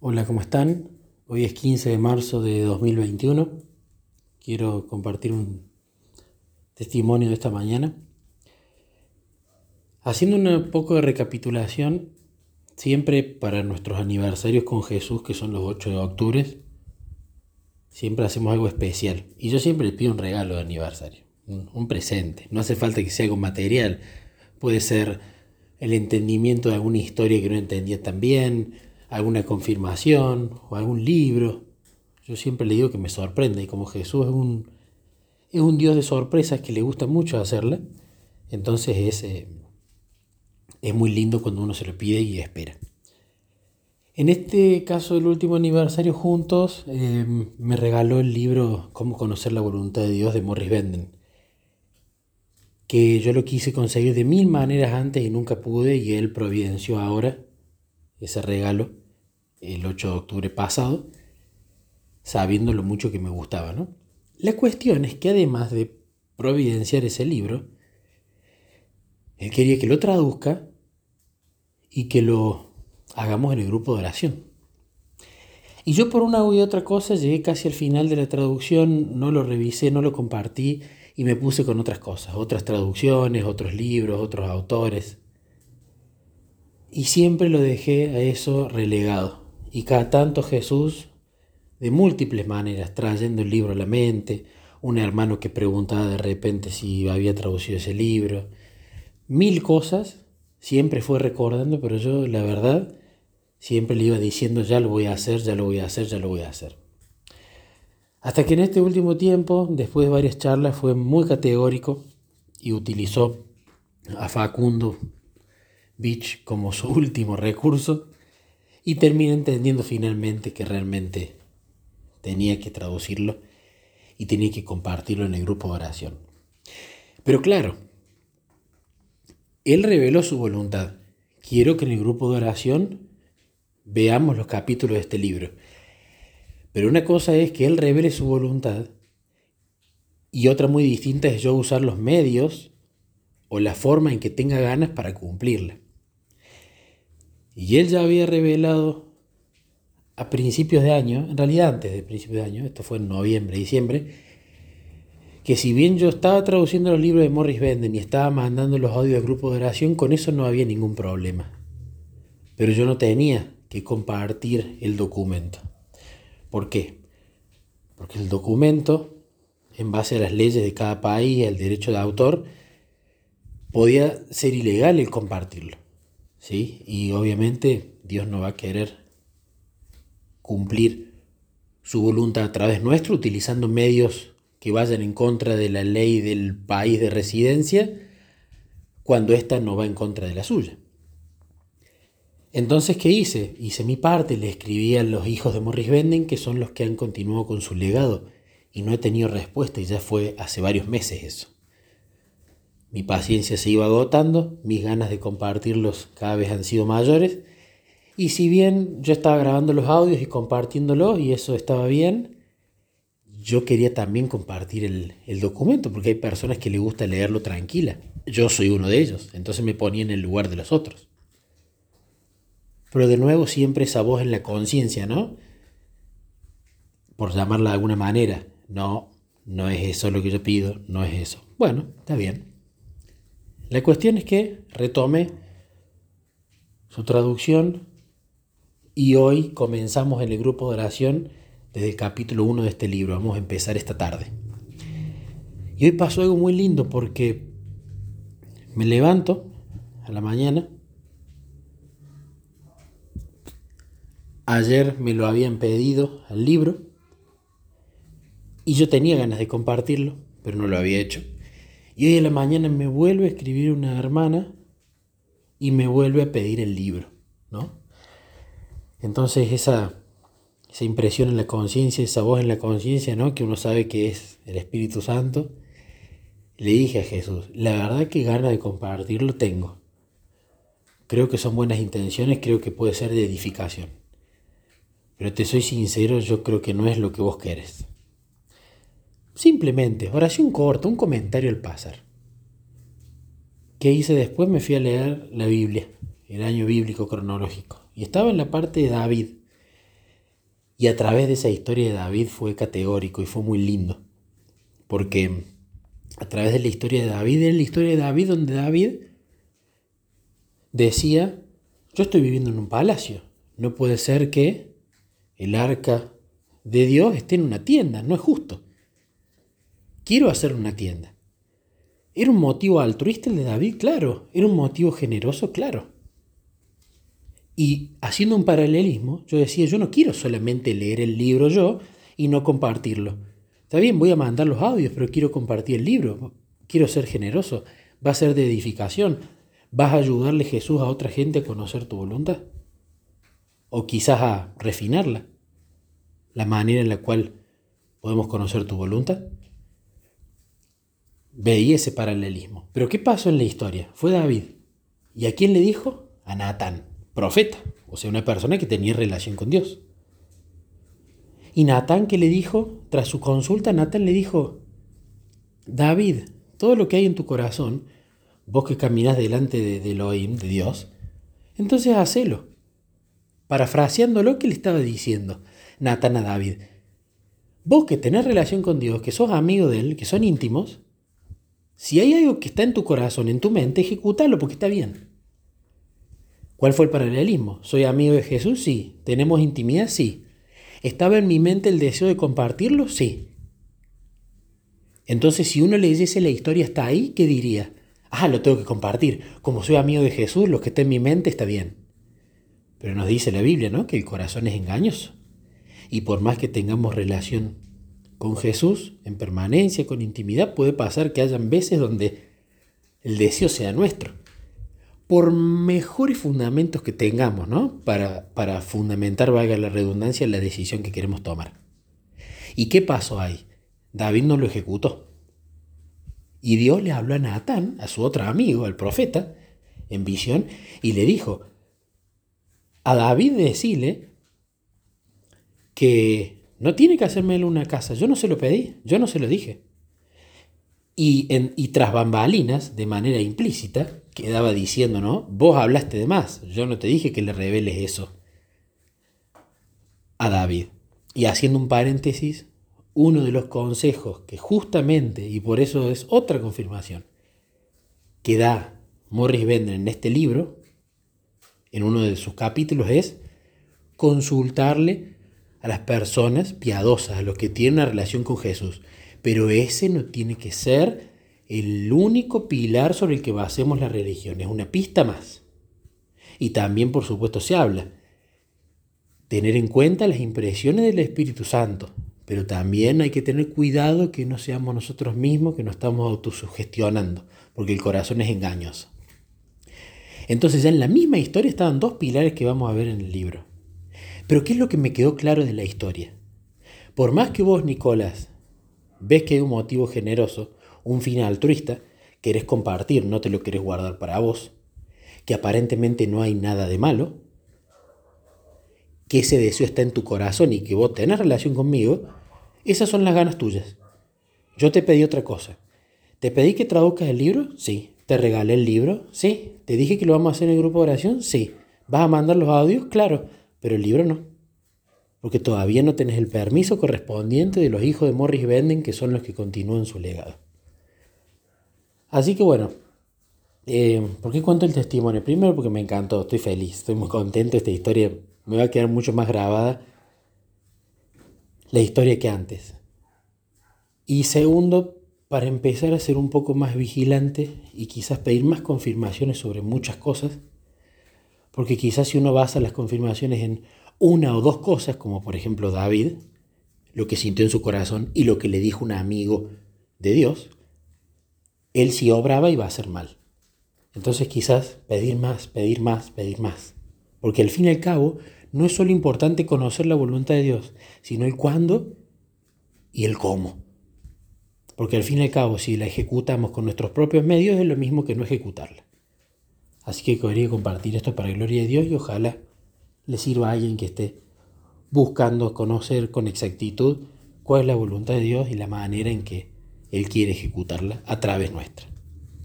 Hola, ¿cómo están? Hoy es 15 de marzo de 2021. Quiero compartir un testimonio de esta mañana. Haciendo un poco de recapitulación, siempre para nuestros aniversarios con Jesús, que son los 8 de octubre, siempre hacemos algo especial. Y yo siempre le pido un regalo de aniversario, un, presente. No hace falta que sea algo material. Puede ser el entendimiento de alguna historia que no entendía tan bien, alguna confirmación o algún libro. Yo siempre le digo que me sorprende y como Jesús es un, es un Dios de sorpresas que le gusta mucho hacerla, entonces es, eh, es muy lindo cuando uno se lo pide y espera. En este caso del último aniversario juntos, eh, me regaló el libro Cómo conocer la voluntad de Dios de Morris Benden, que yo lo quise conseguir de mil maneras antes y nunca pude y él providenció ahora ese regalo el 8 de octubre pasado, sabiendo lo mucho que me gustaba. ¿no? La cuestión es que además de providenciar ese libro, él quería que lo traduzca y que lo hagamos en el grupo de oración. Y yo por una u otra cosa llegué casi al final de la traducción, no lo revisé, no lo compartí y me puse con otras cosas, otras traducciones, otros libros, otros autores. Y siempre lo dejé a eso relegado. Y cada tanto Jesús, de múltiples maneras, trayendo el libro a la mente, un hermano que preguntaba de repente si había traducido ese libro, mil cosas, siempre fue recordando, pero yo la verdad siempre le iba diciendo ya lo voy a hacer, ya lo voy a hacer, ya lo voy a hacer. Hasta que en este último tiempo, después de varias charlas, fue muy categórico y utilizó a Facundo Beach como su último recurso y terminé entendiendo finalmente que realmente tenía que traducirlo y tenía que compartirlo en el grupo de oración. Pero claro, él reveló su voluntad. Quiero que en el grupo de oración veamos los capítulos de este libro. Pero una cosa es que él revele su voluntad y otra muy distinta es yo usar los medios o la forma en que tenga ganas para cumplirla. Y él ya había revelado a principios de año, en realidad antes de principios de año, esto fue en noviembre, diciembre, que si bien yo estaba traduciendo los libros de Morris Benden y estaba mandando los audios al grupo de oración, con eso no había ningún problema. Pero yo no tenía que compartir el documento. ¿Por qué? Porque el documento, en base a las leyes de cada país el derecho de autor, podía ser ilegal el compartirlo. ¿Sí? Y obviamente Dios no va a querer cumplir su voluntad a través nuestro utilizando medios que vayan en contra de la ley del país de residencia cuando ésta no va en contra de la suya. Entonces, ¿qué hice? Hice mi parte, le escribí a los hijos de Morris Benden, que son los que han continuado con su legado, y no he tenido respuesta, y ya fue hace varios meses eso. Mi paciencia se iba agotando, mis ganas de compartirlos cada vez han sido mayores. Y si bien yo estaba grabando los audios y compartiéndolos y eso estaba bien, yo quería también compartir el, el, documento porque hay personas que les gusta leerlo tranquila. Yo soy uno de ellos, entonces me ponía en el lugar de los otros. Pero de nuevo siempre esa voz en la conciencia, ¿no? Por llamarla de alguna manera. No, no es eso lo que yo pido, no es eso. Bueno, está bien. La cuestión es que retome su traducción y hoy comenzamos en el grupo de oración desde el capítulo 1 de este libro. Vamos a empezar esta tarde. Y hoy pasó algo muy lindo porque me levanto a la mañana. Ayer me lo habían pedido al libro y yo tenía ganas de compartirlo, pero no lo había hecho. Y hoy en la mañana me vuelve a escribir una hermana y me vuelve a pedir el libro, ¿no? Entonces esa, esa impresión en la conciencia, esa voz en la conciencia, ¿no? Que uno sabe que es el Espíritu Santo, le dije a Jesús, la verdad que ganas de compartirlo tengo. Creo que son buenas intenciones, creo que puede ser de edificación. Pero te soy sincero, yo creo que no es lo que vos querés. Simplemente, oración corta, un comentario al pasar. ¿Qué hice después? Me fui a leer la Biblia, el año bíblico cronológico. Y estaba en la parte de David. Y a través de esa historia de David fue categórico y fue muy lindo. Porque a través de la historia de David, es la historia de David donde David decía, yo estoy viviendo en un palacio, no puede ser que el arca de Dios esté en una tienda, no es justo. Quiero hacer una tienda. ¿Era un motivo altruista el de David? Claro. ¿Era un motivo generoso? Claro. Y haciendo un paralelismo, yo decía, yo no quiero solamente leer el libro yo y no compartirlo. Está bien, voy a mandar los audios, pero quiero compartir el libro. Quiero ser generoso. Va a ser de edificación. ¿Vas a ayudarle Jesús a otra gente a conocer tu voluntad? O quizás a refinarla. La manera en la cual podemos conocer tu voluntad. Veía ese paralelismo. Pero ¿qué pasó en la historia? Fue David. ¿Y a quién le dijo? A Natán profeta, o sea, una persona que tenía relación con Dios. Y Natán que le dijo, tras su consulta, Natán le dijo, David, todo lo que hay en tu corazón, vos que caminas delante de, Elohim, de Dios, entonces hacelo. Parafraseando lo que le estaba diciendo Natán a David. Vos que tenés relación con Dios, que sos amigo de Él, que son íntimos, si hay algo que está en tu corazón, en tu mente, ejecútalo porque está bien. ¿Cuál fue el paralelismo? ¿Soy amigo de Jesús? Sí. ¿Tenemos intimidad? Sí. ¿Estaba en mi mente el deseo de compartirlo? Sí. Entonces, si uno leyese la historia hasta ahí, ¿qué diría? Ah, lo tengo que compartir. Como soy amigo de Jesús, lo que está en mi mente está bien. Pero nos dice la Biblia, ¿no? Que el corazón es engañoso. Y por más que tengamos relación con Jesús, en permanencia, con intimidad, puede pasar que hayan veces donde el deseo sea nuestro por mejores fundamentos que tengamos, ¿no? Para, para fundamentar, valga la redundancia, la decisión que queremos tomar. ¿Y qué pasó ahí? David no lo ejecutó. Y Dios le habló a Natán, a su otro amigo, al profeta, en visión, y le dijo, a David decirle que no tiene que hacerme una casa, yo no se lo pedí, yo no se lo dije. Y, en, y tras bambalinas, de manera implícita, quedaba diciendo, ¿no? Vos hablaste de más, yo no te dije que le reveles eso a David. Y haciendo un paréntesis, uno de los consejos que justamente, y por eso es otra confirmación, que da Morris Bender en este libro, en uno de sus capítulos, es consultarle a las personas piadosas, a los que tienen una relación con Jesús. Pero ese no tiene que ser el único pilar sobre el que basemos la religión, es una pista más. Y también, por supuesto, se habla tener en cuenta las impresiones del Espíritu Santo, pero también hay que tener cuidado que no seamos nosotros mismos que nos estamos autosugestionando, porque el corazón es engañoso. Entonces ya en la misma historia estaban dos pilares que vamos a ver en el libro. Pero ¿qué es lo que me quedó claro de la historia? Por más que vos, Nicolás, ves que hay un motivo generoso, un fin altruista, querés compartir, no te lo querés guardar para vos, que aparentemente no hay nada de malo, que ese deseo está en tu corazón y que vos tenés relación conmigo, esas son las ganas tuyas. Yo te pedí otra cosa. ¿Te pedí que traduzcas el libro? Sí. ¿Te regalé el libro? Sí. ¿Te dije que lo vamos a hacer en el grupo de oración? Sí. ¿Vas a mandar los audios? Claro. Pero el libro no. Porque todavía no tenés el permiso correspondiente de los hijos de Morris Venden, que son los que continúan su legado. Así que bueno, eh, ¿por qué cuento el testimonio? Primero porque me encantó, estoy feliz, estoy muy contento, esta historia me va a quedar mucho más grabada la historia que antes. Y segundo, para empezar a ser un poco más vigilante y quizás pedir más confirmaciones sobre muchas cosas, porque quizás si uno basa las confirmaciones en una o dos cosas, como por ejemplo David, lo que sintió en su corazón y lo que le dijo un amigo de Dios, él si obraba iba a ser mal. Entonces quizás pedir más, pedir más, pedir más. Porque al fin y al cabo no es solo importante conocer la voluntad de Dios, sino el cuándo y el cómo. Porque al fin y al cabo si la ejecutamos con nuestros propios medios es lo mismo que no ejecutarla. Así que quería compartir esto para gloria de Dios y ojalá le sirva a alguien que esté buscando conocer con exactitud cuál es la voluntad de Dios y la manera en que él quiere ejecutarla a través nuestra.